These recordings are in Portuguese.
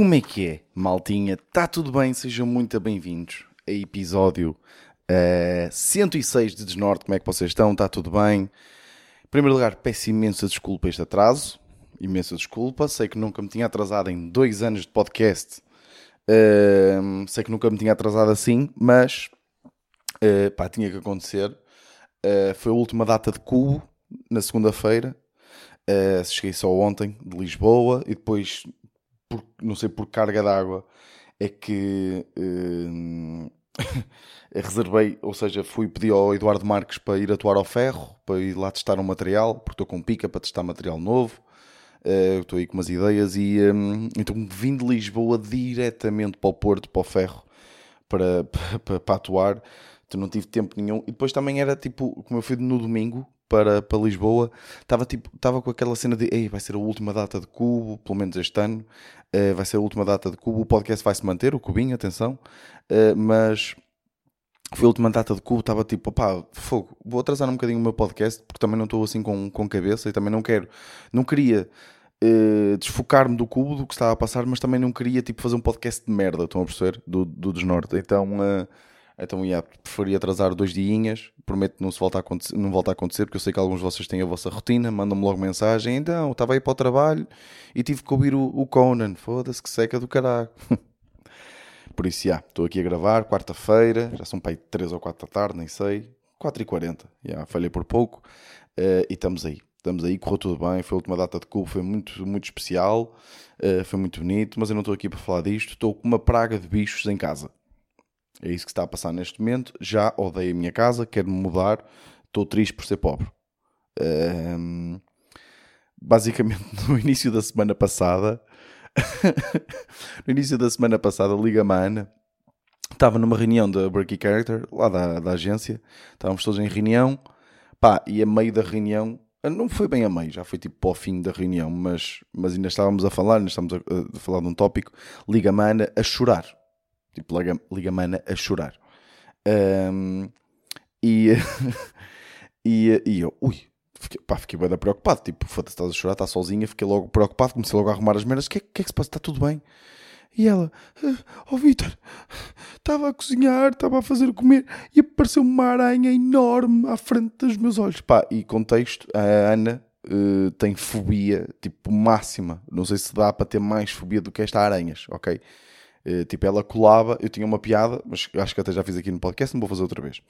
Como é que é, maltinha? Está tudo bem? Sejam muito bem-vindos a episódio uh, 106 de Desnorte. Como é que vocês estão? Está tudo bem? Em primeiro lugar, peço imensa desculpa este atraso. Imensa desculpa. Sei que nunca me tinha atrasado em dois anos de podcast. Uh, sei que nunca me tinha atrasado assim, mas uh, pá, tinha que acontecer. Uh, foi a última data de Cubo, na segunda-feira. Cheguei só ontem, de Lisboa, e depois por, não sei por carga d'água, é que uh, reservei, ou seja, fui pedir ao Eduardo Marques para ir atuar ao ferro, para ir lá testar um material, porque estou com pica para testar material novo. Uh, estou aí com umas ideias e um, então vim de Lisboa diretamente para o Porto, para o ferro, para, para, para, atuar. Então não tive tempo nenhum. E depois também era tipo, como eu fui no domingo, para, para Lisboa, estava tipo, estava com aquela cena de Ei, vai ser a última data de Cubo, pelo menos este ano, uh, vai ser a última data de Cubo, o podcast vai se manter, o Cubinho, atenção, uh, mas foi a última data de Cubo, estava tipo, pá, fogo, vou atrasar um bocadinho o meu podcast, porque também não estou assim com, com cabeça e também não quero, não queria uh, desfocar-me do Cubo, do que estava a passar, mas também não queria tipo fazer um podcast de merda, estão a perceber, do, do Desnorte, então... Então, yeah, preferia atrasar dois dias. Prometo que não, se volta a acontecer, não volta a acontecer, porque eu sei que alguns de vocês têm a vossa rotina, mandam-me logo mensagem. Então, estava aí para o trabalho e tive que ouvir o, o Conan. Foda-se, que seca do caralho. Por isso, já, estou aqui a gravar, quarta-feira, já são para aí 3 ou 4 da tarde, nem sei. 4h40, já, falhei por pouco. Uh, e estamos aí. Estamos aí, correu tudo bem. Foi a última data de cubo, foi muito, muito especial. Uh, foi muito bonito, mas eu não estou aqui para falar disto. Estou com uma praga de bichos em casa. É isso que está a passar neste momento. Já odeio a minha casa, quero-me mudar. Estou triste por ser pobre. Um, basicamente, no início da semana passada, no início da semana passada, liga-me a Ana. Estava numa reunião da Breaky Character, lá da, da agência. Estávamos todos em reunião. Pá, e a meio da reunião, não foi bem a meio, já foi tipo para o fim da reunião, mas, mas ainda estávamos a falar, ainda estávamos a, a falar de um tópico. Liga-me a Ana a chorar Tipo, liga mana a chorar. Um, e, e, e eu, ui, fiquei, pá, fiquei bem preocupado. Tipo, foda-se, estás a chorar, está sozinha. Fiquei logo preocupado, comecei logo a arrumar as merdas. O que, é, que é que se passa? Está tudo bem? E ela, oh Vitor, estava a cozinhar, estava a fazer comer e apareceu uma aranha enorme à frente dos meus olhos. Pá, e contexto, a Ana uh, tem fobia, tipo, máxima. Não sei se dá para ter mais fobia do que esta aranhas, ok? Uh, tipo, ela colava, eu tinha uma piada, mas acho que até já fiz aqui no podcast, não vou fazer outra vez.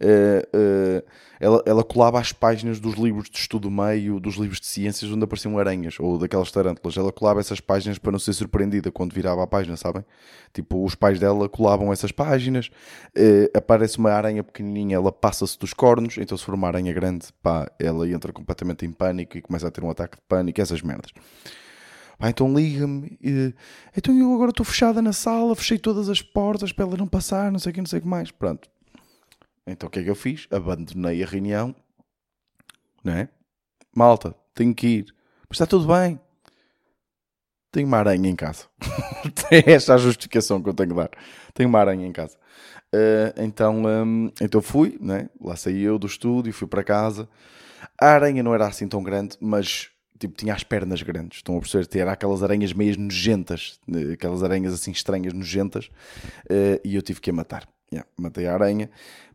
Uh, uh, ela, ela colava as páginas dos livros de estudo meio, dos livros de ciências onde apareciam aranhas, ou daquelas tarântulas. Ela colava essas páginas para não ser surpreendida quando virava a página, sabem? Tipo, os pais dela colavam essas páginas, aparece uma aranha pequenininha, ela passa-se dos cornos, então se for uma aranha grande, pá, ela entra completamente em pânico e começa a ter um ataque de pânico, essas merdas. Ah, então liga-me. Então eu agora estou fechada na sala, fechei todas as portas para ela não passar, não sei o que, não sei o que mais. Pronto. Então o que é que eu fiz? Abandonei a reunião. Não é? Malta, tenho que ir. Mas está tudo bem. Tenho uma aranha em casa. é esta a justificação que eu tenho que dar. Tenho uma aranha em casa. Uh, então, um, então fui, né? lá saí eu do estúdio, fui para casa. A aranha não era assim tão grande, mas tipo, tinha as pernas grandes. Estão a perceber? Era aquelas aranhas meias nojentas, eh, aquelas aranhas assim estranhas, nojentas, uh, e eu tive que a matar. Yeah, matei a aranha.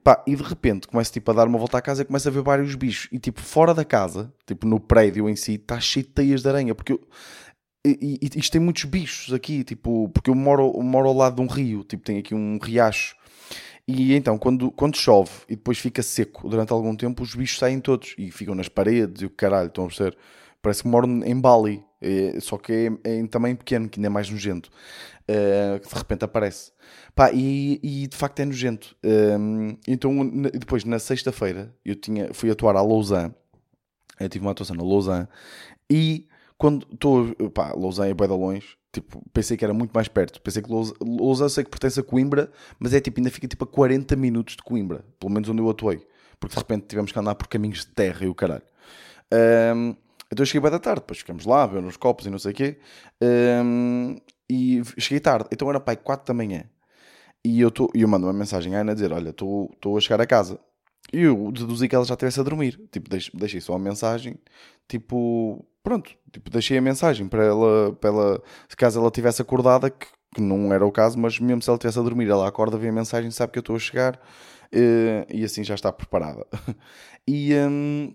Pá, e de repente começo tipo, a dar uma volta à casa e começo a ver vários bichos. E tipo, fora da casa, tipo no prédio em si, está cheio de teias de aranha. Porque eu, e, e, isto tem muitos bichos aqui, tipo, porque eu moro, moro ao lado de um rio, tipo, tem aqui um riacho. E então, quando, quando chove e depois fica seco durante algum tempo, os bichos saem todos e ficam nas paredes e o caralho, estão a perceber? Parece que moro em Bali, é, só que é, é, em tamanho pequeno, que ainda é mais nojento. Uh, de repente aparece. Pá, e, e, de facto é nojento. Uh, então, depois, na sexta-feira, eu tinha, fui atuar a Lausanne. Eu tive uma atuação na Lausanne. E quando estou. Pá, Lausanne é bem de longe. Tipo, pensei que era muito mais perto. Pensei que Lausanne, sei que pertence a Coimbra, mas é tipo, ainda fica tipo a 40 minutos de Coimbra. Pelo menos onde eu atuei. Porque de repente tivemos que andar por caminhos de terra e o caralho. Um, então eu cheguei bem da tarde, depois ficamos lá, ver nos copos e não sei o quê. Um, e cheguei tarde, então era pai 4 da manhã. E eu, tô, eu mando uma mensagem à Ana dizer: Olha, estou a chegar a casa. E eu deduzi que ela já estivesse a dormir. Tipo, deixei, só uma mensagem, tipo, pronto, tipo, deixei a mensagem para ela, para ela se caso ela tivesse acordada, que, que não era o caso, mas mesmo se ela estivesse a dormir, ela acorda, vê a mensagem, sabe que eu estou a chegar uh, e assim já está preparada. e um,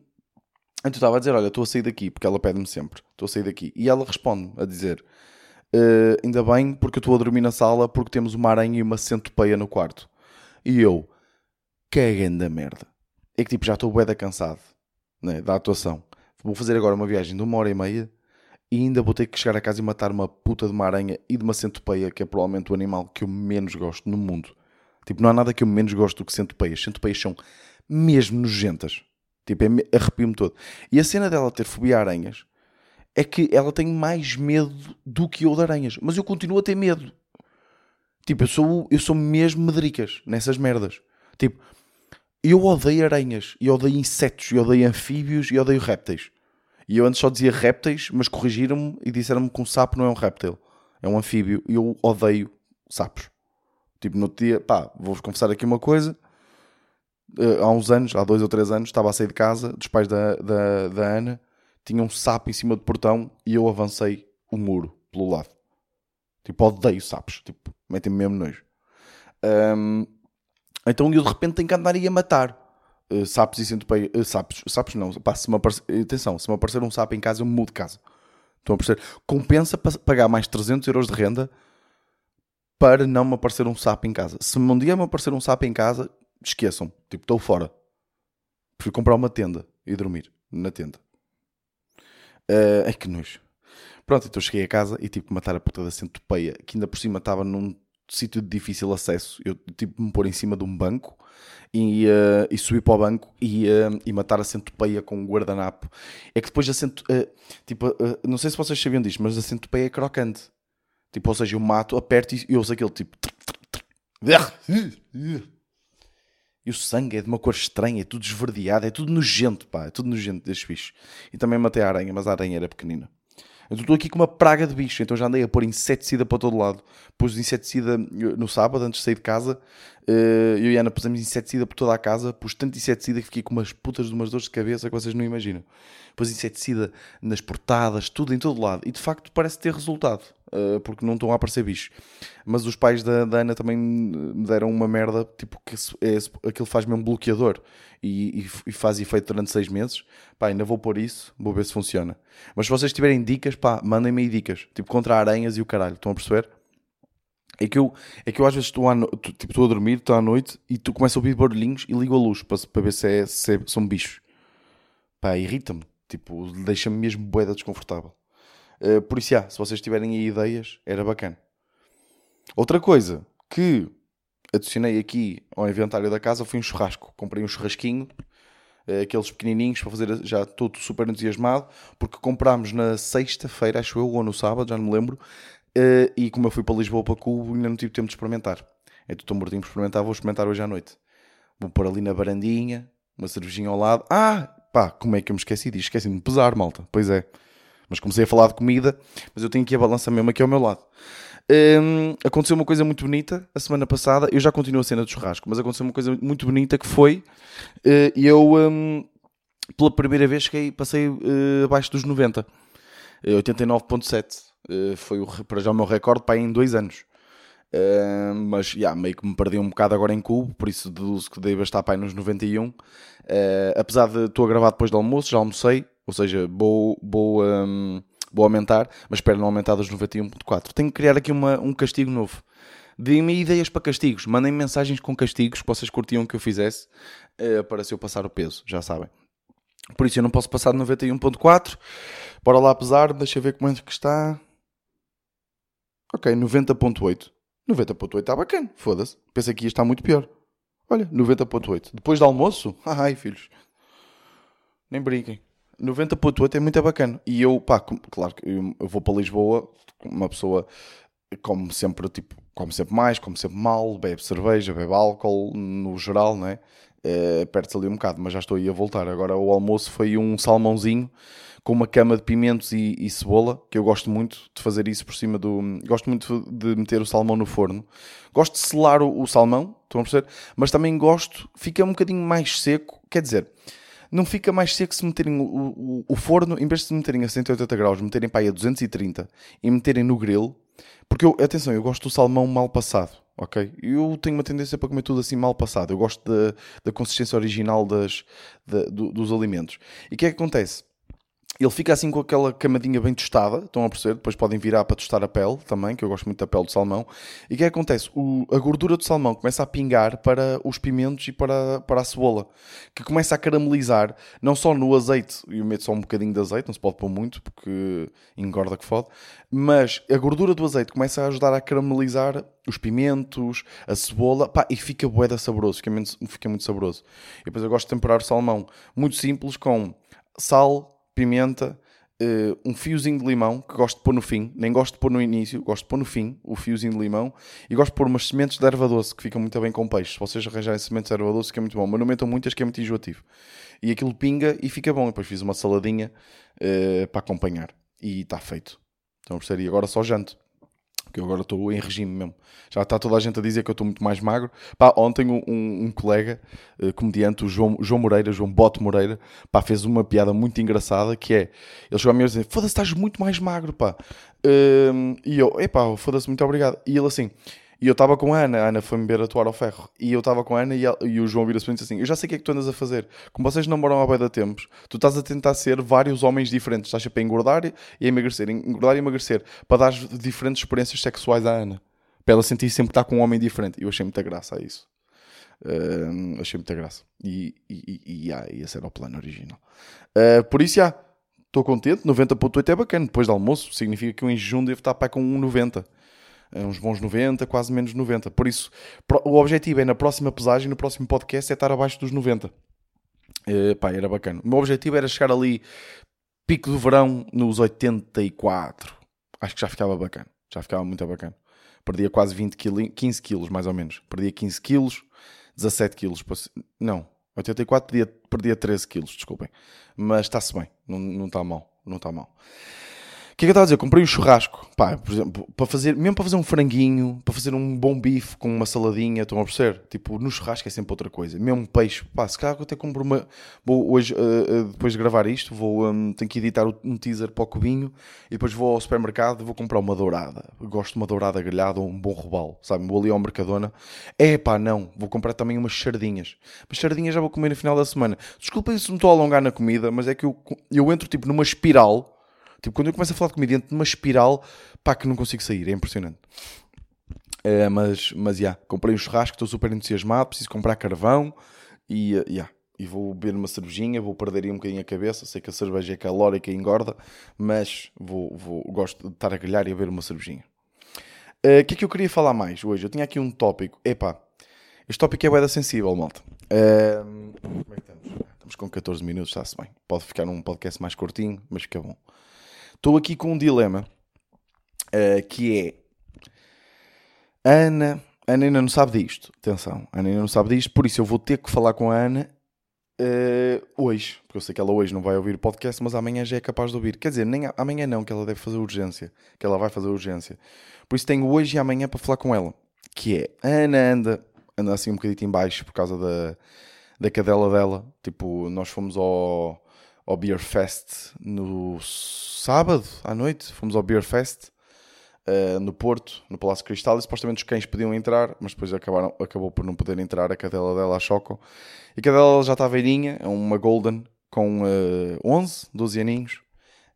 então estava a dizer: Olha, estou a sair daqui, porque ela pede-me sempre, estou a sair daqui. E ela responde a dizer: uh, Ainda bem, porque eu estou a dormir na sala, porque temos uma aranha e uma centopeia no quarto. E eu, que da merda. É que tipo, já estou bué da cansado né, da atuação. Vou fazer agora uma viagem de uma hora e meia e ainda vou ter que chegar a casa e matar uma puta de uma aranha e de uma centopeia, que é provavelmente o animal que eu menos gosto no mundo. Tipo, não há nada que eu menos gosto do que centopeias. Centopeias são mesmo nojentas. Tipo, arrepio-me todo. E a cena dela ter fobia a aranhas é que ela tem mais medo do que eu de aranhas. Mas eu continuo a ter medo. Tipo, eu sou, eu sou mesmo medricas nessas merdas. Tipo, eu odeio aranhas, e odeio insetos, e odeio anfíbios, e odeio répteis. E eu antes só dizia répteis, mas corrigiram-me e disseram-me que um sapo não é um réptil, é um anfíbio, e eu odeio sapos. Tipo, no dia, pá, vou-vos confessar aqui uma coisa. Uh, há uns anos, há dois ou três anos, estava a sair de casa, dos pais da, da, da Ana, tinha um sapo em cima do portão e eu avancei o muro pelo lado. Tipo, odeio sapos. Tipo, metem-me mesmo nojo. Um, então eu de repente tenho que andar aí a matar uh, sapos e centopeias. Uh, sapos, sapos não. Pá, se me aparecer, atenção, se me aparecer um sapo em casa, eu mudo de casa. Estão a perceber? Compensa pagar mais 300 euros de renda para não me aparecer um sapo em casa. Se um dia me aparecer um sapo em casa, esqueçam. Tipo, estou fora. Prefiro comprar uma tenda e dormir na tenda. Uh, ai que nojo. Pronto, então cheguei a casa e tive que matar a puta da centopeia, que ainda por cima estava num sítio de difícil acesso. Eu tive que me pôr em cima de um banco e, uh, e subir para o banco e, uh, e matar a centopeia com um guardanapo. É que depois a centopeia, tipo, não sei se vocês sabiam disto, mas a centopeia é crocante. Tipo, ou seja, eu mato, aperto e ouço aquele tipo. E o sangue é de uma cor estranha, é tudo esverdeado, é tudo nojento, pá, é tudo nojento destes bichos. E também matei a aranha, mas a aranha era pequenina. Eu estou aqui com uma praga de bicho, então já andei a pôr inseticida para todo lado. Pus inseticida no sábado, antes de sair de casa. Eh, eu e a Ana pusemos inseticida por toda a casa. Pus tanto inseticida que fiquei com umas putas de umas dores de cabeça que vocês não imaginam. Pus inseticida nas portadas, tudo em todo lado. E de facto parece ter resultado. Uh, porque não estão a aparecer bichos. Mas os pais da, da, Ana também me deram uma merda, tipo, que é, aquilo faz-me um bloqueador e, e, faz efeito durante seis meses. Pá, ainda vou pôr isso, vou ver se funciona. Mas se vocês tiverem dicas, pá, mandem-me aí dicas, tipo, contra aranhas e o caralho, estão a perceber? É que eu, é que eu às vezes estou a, tipo, estou a dormir, estou à noite e tu começas a ouvir barulhinhos e ligo a luz para, para ver se, é, se é, são bichos. Pá, irrita-me, tipo, deixa-me mesmo boeda desconfortável. Eh, por isso, já, se vocês tiverem aí ideias, era bacana. Outra coisa que adicionei aqui ao inventário da casa foi um churrasco. Comprei um churrasquinho, uh, aqueles pequenininhos para fazer, já estou super entusiasmado, porque comprámos na sexta-feira, acho eu, ou no sábado, já não me lembro, uh, e como eu fui para Lisboa para Cubo, ainda não tive tempo de experimentar. Então estou mortinho para experimentar, vou experimentar hoje à noite. Vou pôr ali na varandinha, uma cervejinha ao lado. Ah, pá, como é que eu me esqueci disso? Esqueci-me de pesar, malta. Pois é. Mas comecei a falar de comida, mas eu tenho aqui a balança mesmo aqui ao meu lado. Um, aconteceu uma coisa muito bonita a semana passada. Eu já continuo a cena do churrasco, mas aconteceu uma coisa muito bonita que foi uh, eu, um, pela primeira vez, cheguei, passei uh, abaixo dos 90, uh, 89,7. Uh, foi o, para já o meu recorde para em dois anos. Uh, mas yeah, meio que me perdi um bocado agora em cubo, por isso deduzo que deve estar para aí nos 91. Uh, apesar de estou a gravar depois do almoço, já almocei, ou seja, vou, vou, um, vou aumentar, mas espero não aumentar dos 91.4. Tenho que criar aqui uma, um castigo novo. Deem-me ideias para castigos. Mandem mensagens com castigos que vocês curtiam que eu fizesse uh, para se eu passar o peso, já sabem. Por isso eu não posso passar de 91.4. Bora lá pesar, deixa eu ver como é que está. Ok, 90.8. 90.8 está bacana, foda-se. Pensei que ia estar muito pior. Olha, 90.8. Depois do almoço? Ai, filhos. Nem brinquem. 90.8 é muito bacana. E eu, pá, claro que eu, vou para Lisboa, uma pessoa como sempre, tipo, come sempre mais, come sempre mal, bebe cerveja, bebe álcool, no geral, não é? é Perde-se ali um bocado, mas já estou aí a voltar. Agora o almoço foi um salmãozinho com uma cama de pimentos e, e, cebola, que eu gosto muito de fazer isso por cima do. Gosto muito de meter o salmão no forno. Gosto de selar o, o salmão, estão a perceber? Mas também gosto, fica um bocadinho mais seco, quer dizer não fica mais seco se meterem o, o, o forno, em vez de se meterem a 180 graus, meterem para aí a 230 e meterem no grill. Porque eu, atenção, eu gosto do salmão mal passado, ok? Eu tenho uma tendência para comer tudo assim mal passado. Eu gosto da, da consistência original das, da, do, dos alimentos. E o que é que acontece? Ele fica assim com aquela camadinha bem tostada, estão a perceber? Depois podem virar para tostar a pele também, que eu gosto muito da pele do salmão. E o que é que acontece? O, a gordura do salmão começa a pingar para os pimentos e para, para a cebola, que começa a caramelizar, não só no azeite, e eu meto só um bocadinho de azeite, não se pode pôr muito, porque engorda que fode, mas a gordura do azeite começa a ajudar a caramelizar os pimentos, a cebola, pá, e fica boeda saboroso, fica muito, fica muito saboroso. E depois eu gosto de temperar o salmão muito simples com sal, pimenta, uh, um fiozinho de limão, que gosto de pôr no fim, nem gosto de pôr no início, gosto de pôr no fim o fiozinho de limão, e gosto de pôr umas sementes de erva doce, que ficam muito bem com peixe. Se vocês arranjarem sementes de erva doce, que é muito bom, mas não metam muitas, que é muito enjoativo. E aquilo pinga e fica bom. Depois fiz uma saladinha uh, para acompanhar, e está feito. Então, percebi, agora só janto que eu agora estou em regime mesmo. Já está toda a gente a dizer que eu estou muito mais magro. Pá, ontem um, um, colega, uh, comediante, o João, João Moreira, João Bote Moreira, pá, fez uma piada muito engraçada que é, ele chegou a mim a dizer, foda-se, estás muito mais magro, pá. Uh, e eu, epá, foda-se, muito obrigado. E ele assim, e eu estava com a Ana, a Ana foi-me ver atuar ao ferro. E eu estava com a Ana e, ela, e o João vira-se e disse assim: Eu já sei o que é que tu andas a fazer. Como vocês namoram há bem da tempos, tu estás a tentar ser vários homens diferentes. Estás sempre a engordar e a emagrecer, engordar e emagrecer, para dar diferentes experiências sexuais à Ana. Para ela sentir sempre que está com um homem diferente. E eu achei muita graça a isso. Uh, achei muita graça. E, e, e, e ah, esse era o plano original. Uh, por isso, já, estou contente. 90.8 é bacana. Depois do almoço, significa que eu em jejum devo estar para com 1,90 uns bons 90, quase menos 90. Por isso, o objetivo é na próxima pesagem, no próximo podcast, é estar abaixo dos 90. Uh, pá, era bacana. O meu objetivo era chegar ali, pico do verão, nos 84. Acho que já ficava bacana. Já ficava muito bacana. Perdia quase 20 quilos, 15 quilos, mais ou menos. Perdia 15 quilos, 17 quilos. Não, 84 perdia, perdia 13 quilos, desculpem. Mas está-se bem, não, não mal. Não está mal que é que eu estava a dizer? Comprei um churrasco, pá, por exemplo, para fazer, mesmo para fazer um franguinho, para fazer um bom bife com uma saladinha, estão a perceber? Tipo, no churrasco é sempre outra coisa. Mesmo peixe, pá, se calhar eu até compro uma. Vou hoje, uh, uh, depois de gravar isto, vou, um, tenho que editar um teaser para o cubinho e depois vou ao supermercado e vou comprar uma dourada. Gosto de uma dourada grelhada ou um bom robalo, sabe? Vou ali ao Mercadona. É pá, não, vou comprar também umas sardinhas. Mas sardinhas já vou comer no final da semana. Desculpem se me estou a alongar na comida, mas é que eu, eu entro tipo numa espiral Tipo, quando eu começo a falar de comida dentro de uma espiral, pá, que não consigo sair, é impressionante. Uh, mas, mas, já, yeah, comprei um churrasco, estou super entusiasmado, preciso comprar carvão e, uh, yeah, e vou beber uma cervejinha, vou perder aí um bocadinho a cabeça, sei que a cerveja é calórica e engorda, mas vou, vou, gosto de estar a grelhar e a beber uma cervejinha. Eh, o uh, que é que eu queria falar mais hoje? Eu tinha aqui um tópico, epá, este tópico é boeda sensível, malta. Uh, como é que estamos? Estamos com 14 minutos, está-se bem. Pode ficar um podcast mais curtinho, mas fica bom. Estou aqui com um dilema uh, que é Ana. A Ana ainda não sabe disto. Atenção, a Ana ainda não sabe disto, por isso eu vou ter que falar com a Ana uh, hoje. Porque eu sei que ela hoje não vai ouvir o podcast, mas amanhã já é capaz de ouvir. Quer dizer, nem amanhã não, que ela deve fazer urgência. Que ela vai fazer urgência. Por isso tenho hoje e amanhã para falar com ela. Que é, a Ana anda, anda assim um bocadinho em baixo por causa da, da cadela dela. Tipo, nós fomos ao, ao Beer Fest no sábado à noite, fomos ao Beer Fest uh, no Porto, no Palácio Cristal, e supostamente os cães podiam entrar, mas depois acabaram, acabou por não poder entrar a cadela dela a Choco. E a cadela já está velhinha, é uma Golden com uh, 11, 12 aninhos.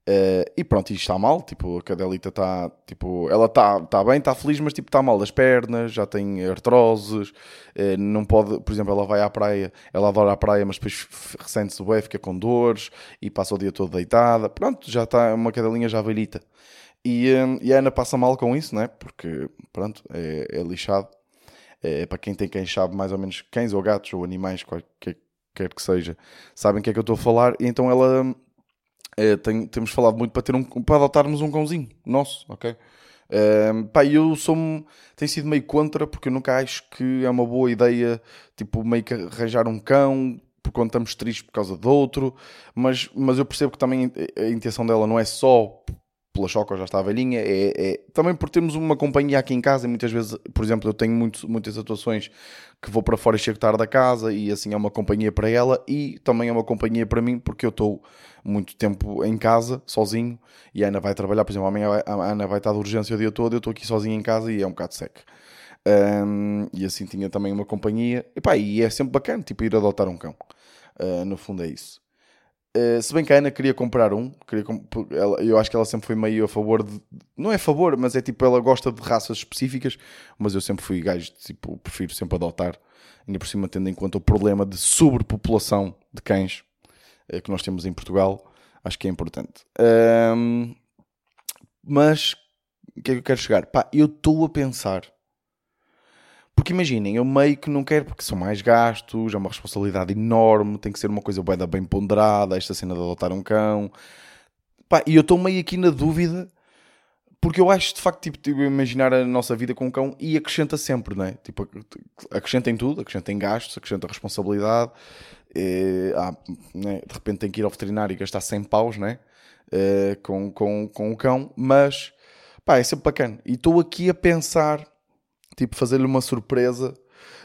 Uh, e pronto, isto está mal, tipo, a cadelita está, tipo, ela está tá bem, está feliz, mas tipo, está mal das pernas, já tem artroses, uh, não pode, por exemplo, ela vai à praia, ela adora a praia, mas depois ressente-se o fica com dores e passa o dia todo deitada, pronto, já está uma cadelinha já velhita. E, uh, e a Ana passa mal com isso, né? Porque, pronto, é, é lixado. É, para quem tem quem sabe mais ou menos cães ou gatos ou animais, qualquer quer que seja, sabem o que é que eu estou a falar, e então ela tenho, temos falado muito para, ter um, para adotarmos um cãozinho nosso, ok? É, pá, eu sou tenho sido meio contra porque eu nunca acho que é uma boa ideia tipo meio que arranjar um cão por quando estamos tristes por causa de outro mas, mas eu percebo que também a intenção dela não é só pela choca já está velhinha, é, é, também por termos uma companhia aqui em casa, e muitas vezes, por exemplo, eu tenho muito, muitas atuações que vou para fora e chego tarde da casa, e assim é uma companhia para ela, e também é uma companhia para mim, porque eu estou muito tempo em casa, sozinho, e a Ana vai trabalhar, por exemplo, amanhã a Ana vai estar de urgência o dia todo, eu estou aqui sozinho em casa e é um bocado seco. Um, e assim tinha também uma companhia, e, pá, e é sempre bacana, tipo, ir adotar um cão. Uh, no fundo é isso. Uh, se bem que a Ana queria comprar um, queria comp ela, eu acho que ela sempre foi meio a favor de. Não é a favor, mas é tipo, ela gosta de raças específicas, mas eu sempre fui gajo, tipo, prefiro sempre adotar, ainda por cima tendo em conta o problema de sobrepopulação de cães uh, que nós temos em Portugal, acho que é importante. Mas o que é que eu quero chegar? Pá, eu estou a pensar porque imaginem, eu meio que não quero, porque são mais gastos, é uma responsabilidade enorme, tem que ser uma coisa bem ponderada, esta cena de adotar um cão. Pá, e eu estou meio aqui na dúvida, porque eu acho de facto, tipo, tipo, imaginar a nossa vida com um cão e acrescenta sempre, não é? Tipo, acrescenta em tudo, acrescenta em gastos, acrescenta responsabilidade. Ah, né? De repente tem que ir ao veterinário e gastar 100 paus, né? É, com, com, com o cão, mas pá, é sempre bacana. E estou aqui a pensar tipo, fazer-lhe uma surpresa.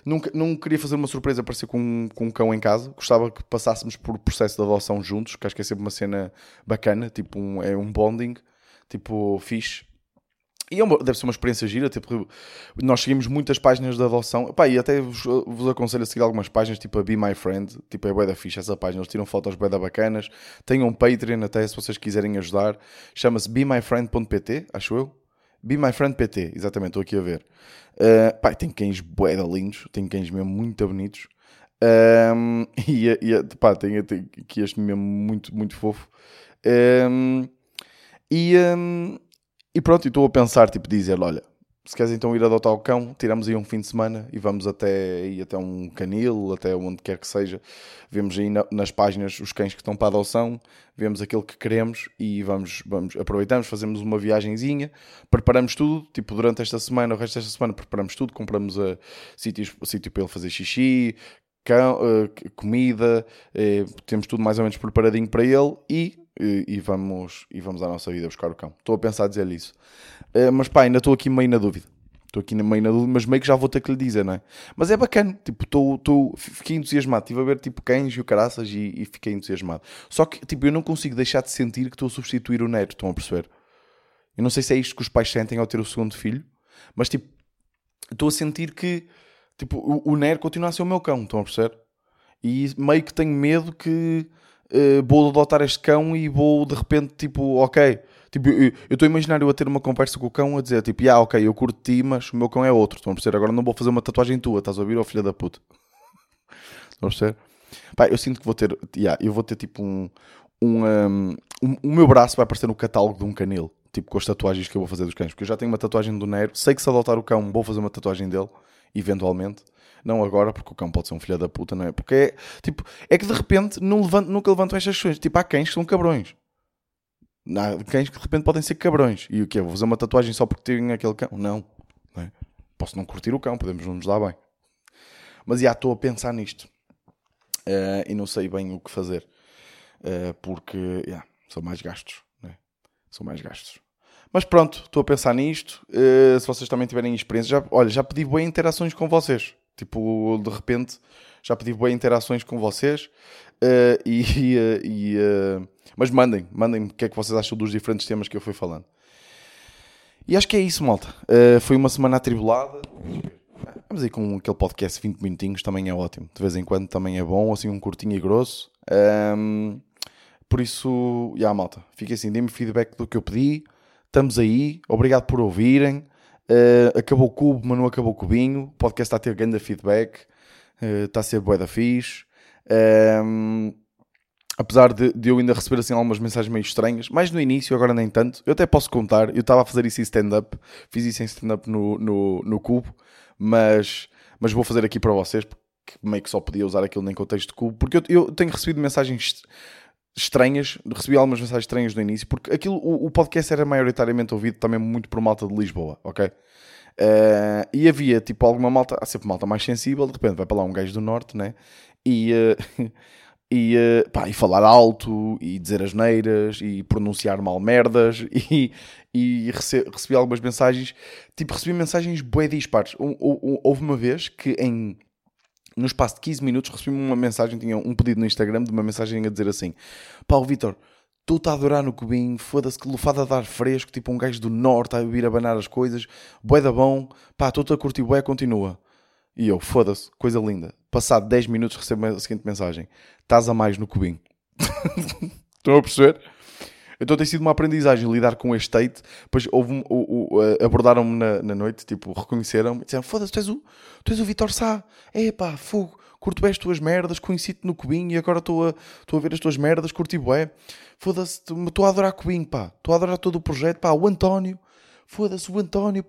Nunca, não queria fazer uma surpresa para ser com, com um cão em casa. Gostava que passássemos por processo de adoção juntos, que acho que é sempre uma cena bacana, tipo, um, é um bonding, tipo, fixe. E é uma, deve ser uma experiência gira, tipo, nós seguimos muitas páginas de adoção, Pá, e até vos, vos, aconselho a seguir algumas páginas, tipo a Be My Friend, tipo é bué da fixe essa página, eles tiram fotos da bacanas, tem um Patreon até, se vocês quiserem ajudar, chama-se bemyfriend.pt, acho eu, Be My Friend PT, exatamente, estou aqui a ver. Uh, pá, tem cães boeda lindos, tem cães mesmo muito bonitos. Um, e, e pá, tem, aqui este mesmo muito, muito fofo. Um, e, um, e pronto, estou a pensar, tipo, dizer, olha, se queres então ir adotar o cão, tiramos aí um fim de semana e vamos até, aí até um canil, até onde quer que seja. Vemos aí na, nas páginas os cães que estão para adoção, vemos aquele que queremos e vamos, vamos aproveitamos, fazemos uma viagenzinha, preparamos tudo, tipo durante esta semana, o resto desta semana preparamos tudo, compramos a sítios, sítio para ele fazer xixi, cão, uh, comida, uh, temos tudo mais ou menos preparadinho para ele e e, e, vamos, e vamos à nossa vida buscar o cão. Estou a pensar a dizer isso. Uh, mas pá, ainda estou aqui meio na dúvida. Estou aqui meio na dúvida, mas meio que já vou ter que lhe dizer, não é? Mas é bacana, tipo, estou, estou, fiquei entusiasmado. Estive a ver, tipo, cães e o caraças e, e, fiquei entusiasmado. Só que, tipo, eu não consigo deixar de sentir que estou a substituir o neto, estão a perceber? Eu não sei se é isto que os pais sentem ao ter o segundo filho, mas, tipo, estou a sentir que, tipo, o, o Nero continua a ser o meu cão, estão a perceber? E meio que tenho medo que uh, vou adotar este cão e vou de repente, tipo, ok. Tipo, eu estou a imaginar eu a ter uma conversa com o cão a dizer, tipo, ah, ok, eu curto ti, mas o meu cão é outro. Estão a perceber? Agora não vou fazer uma tatuagem tua, estás a ouvir, ó oh, filha da puta. Estão a perceber? Pá, eu sinto que vou ter, yeah, eu vou ter tipo um, um, um, um, o meu braço vai aparecer no catálogo de um canil, tipo com as tatuagens que eu vou fazer dos cães, porque eu já tenho uma tatuagem do Nero, sei que se adotar o cão vou fazer uma tatuagem dele, eventualmente, não agora, porque o cão pode ser um filho da puta, não é? Porque é, tipo, é que de repente não levanto, nunca levantam estas questões. Tipo, há cães que são cabrões. Há cães que de repente podem ser cabrões. E o que é? Vou fazer uma tatuagem só porque tenho aquele cão? Não. não é? Posso não curtir o cão, podemos não nos dar bem. Mas já estou a pensar nisto. Uh, e não sei bem o que fazer. Uh, porque yeah, são mais gastos. É? São mais gastos. Mas pronto, estou a pensar nisto. Uh, se vocês também tiverem experiência, já, olha, já pedi boas interações com vocês. Tipo, de repente já pedi boas interações com vocês. Uh, e, e uh, mas mandem, mandem o que é que vocês acham dos diferentes temas que eu fui falando. E acho que é isso, malta. Uh, foi uma semana atribulada. Vamos aí com aquele podcast 20 minutinhos, também é ótimo. De vez em quando também é bom, assim um curtinho e grosso. Um, por isso, já malta, fiquem assim, deem-me feedback do que eu pedi. Estamos aí, obrigado por ouvirem. Uh, acabou o cubo, mas não acabou o cubinho. O podcast está a ter grande feedback. Uh, está a ser bué da fixe. Um, ehm, apesar de, de, eu ainda receber assim algumas mensagens meio estranhas, mais no início, agora nem tanto. Eu até posso contar. Eu estava a fazer isso em stand-up. Fiz isso em stand-up no, no, no cubo. Mas, mas vou fazer aqui para vocês. Porque meio que só podia usar aquilo em contexto de cubo. Porque eu, eu tenho recebido mensagens estranhas, recebi algumas mensagens estranhas no início, porque aquilo, o, o, podcast era maioritariamente ouvido também muito por malta de Lisboa, ok? Uh, e havia tipo alguma malta, há sempre malta mais sensível, de repente vai para lá um gajo do norte, né? E, uh, e, uh, pá, e falar alto, e dizer as neiras, e pronunciar mal merdas, e, e rece recebi algumas mensagens, tipo, recebi mensagens bué dispares. Houve uma vez que em no espaço de 15 minutos recebi uma mensagem, tinha um pedido no Instagram de uma mensagem a dizer assim: Paulo Vitor, tu está a adorar no cubinho, foda-se que lufada a dar fresco, tipo um gajo do norte a vir a banar as coisas, bué da bom, pá, estou-te a curtir bué, continua. E eu, foda-se, coisa linda. Passado 10 minutos recebo a seguinte mensagem: estás a mais no cubinho. Estão a perceber? Então tem sido uma aprendizagem lidar com este state. Depois houve abordaram-me na, na, noite, tipo, reconheceram-me e disseram: Foda-se, tu és o, tu és o Vitor Sá. É pá, fogo, curto bem as tuas merdas, conheci-te no cubinho e agora estou a, a ver as tuas merdas, curti bué. Foda-se, estou a adorar cubinho, pá. Estou a adorar todo o projeto, pá. O António, foda-se, o António,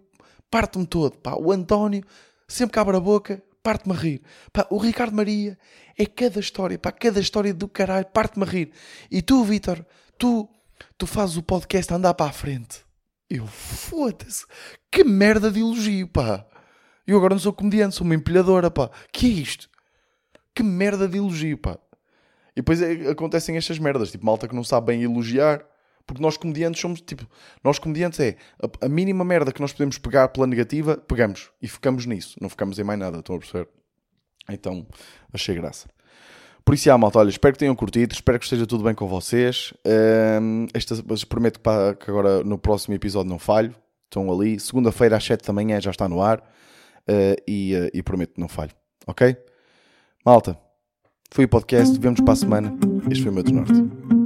parte-me todo, pá. O António, sempre que abre a boca, parte-me a rir. Pá, o Ricardo Maria é cada história, pá, cada história do caralho, parte-me a rir. E tu, Vitor, tu tu fazes o podcast andar para a frente. Eu, foda-se, que merda de elogio, pá. Eu agora não sou comediante, sou uma empilhadora, pá. Que é isto? Que merda de elogio, pá. E depois é, acontecem estas merdas, tipo, malta que não sabe bem elogiar. Porque nós comediantes somos, tipo, nós comediantes é a, a mínima merda que nós podemos pegar pela negativa, pegamos e ficamos nisso. Não ficamos em mais nada, estão a perceber? Então, achei graça. Por isso, já, malta, olha, espero que tenham curtido, espero que esteja tudo bem com vocês. Um, esta, prometo que, agora no próximo episódio não falho. Estão ali, segunda-feira às 7 da manhã já está no ar uh, e, uh, e prometo que não falho, ok? Malta, foi o podcast, vemos para a semana. Este foi o meu desnorte.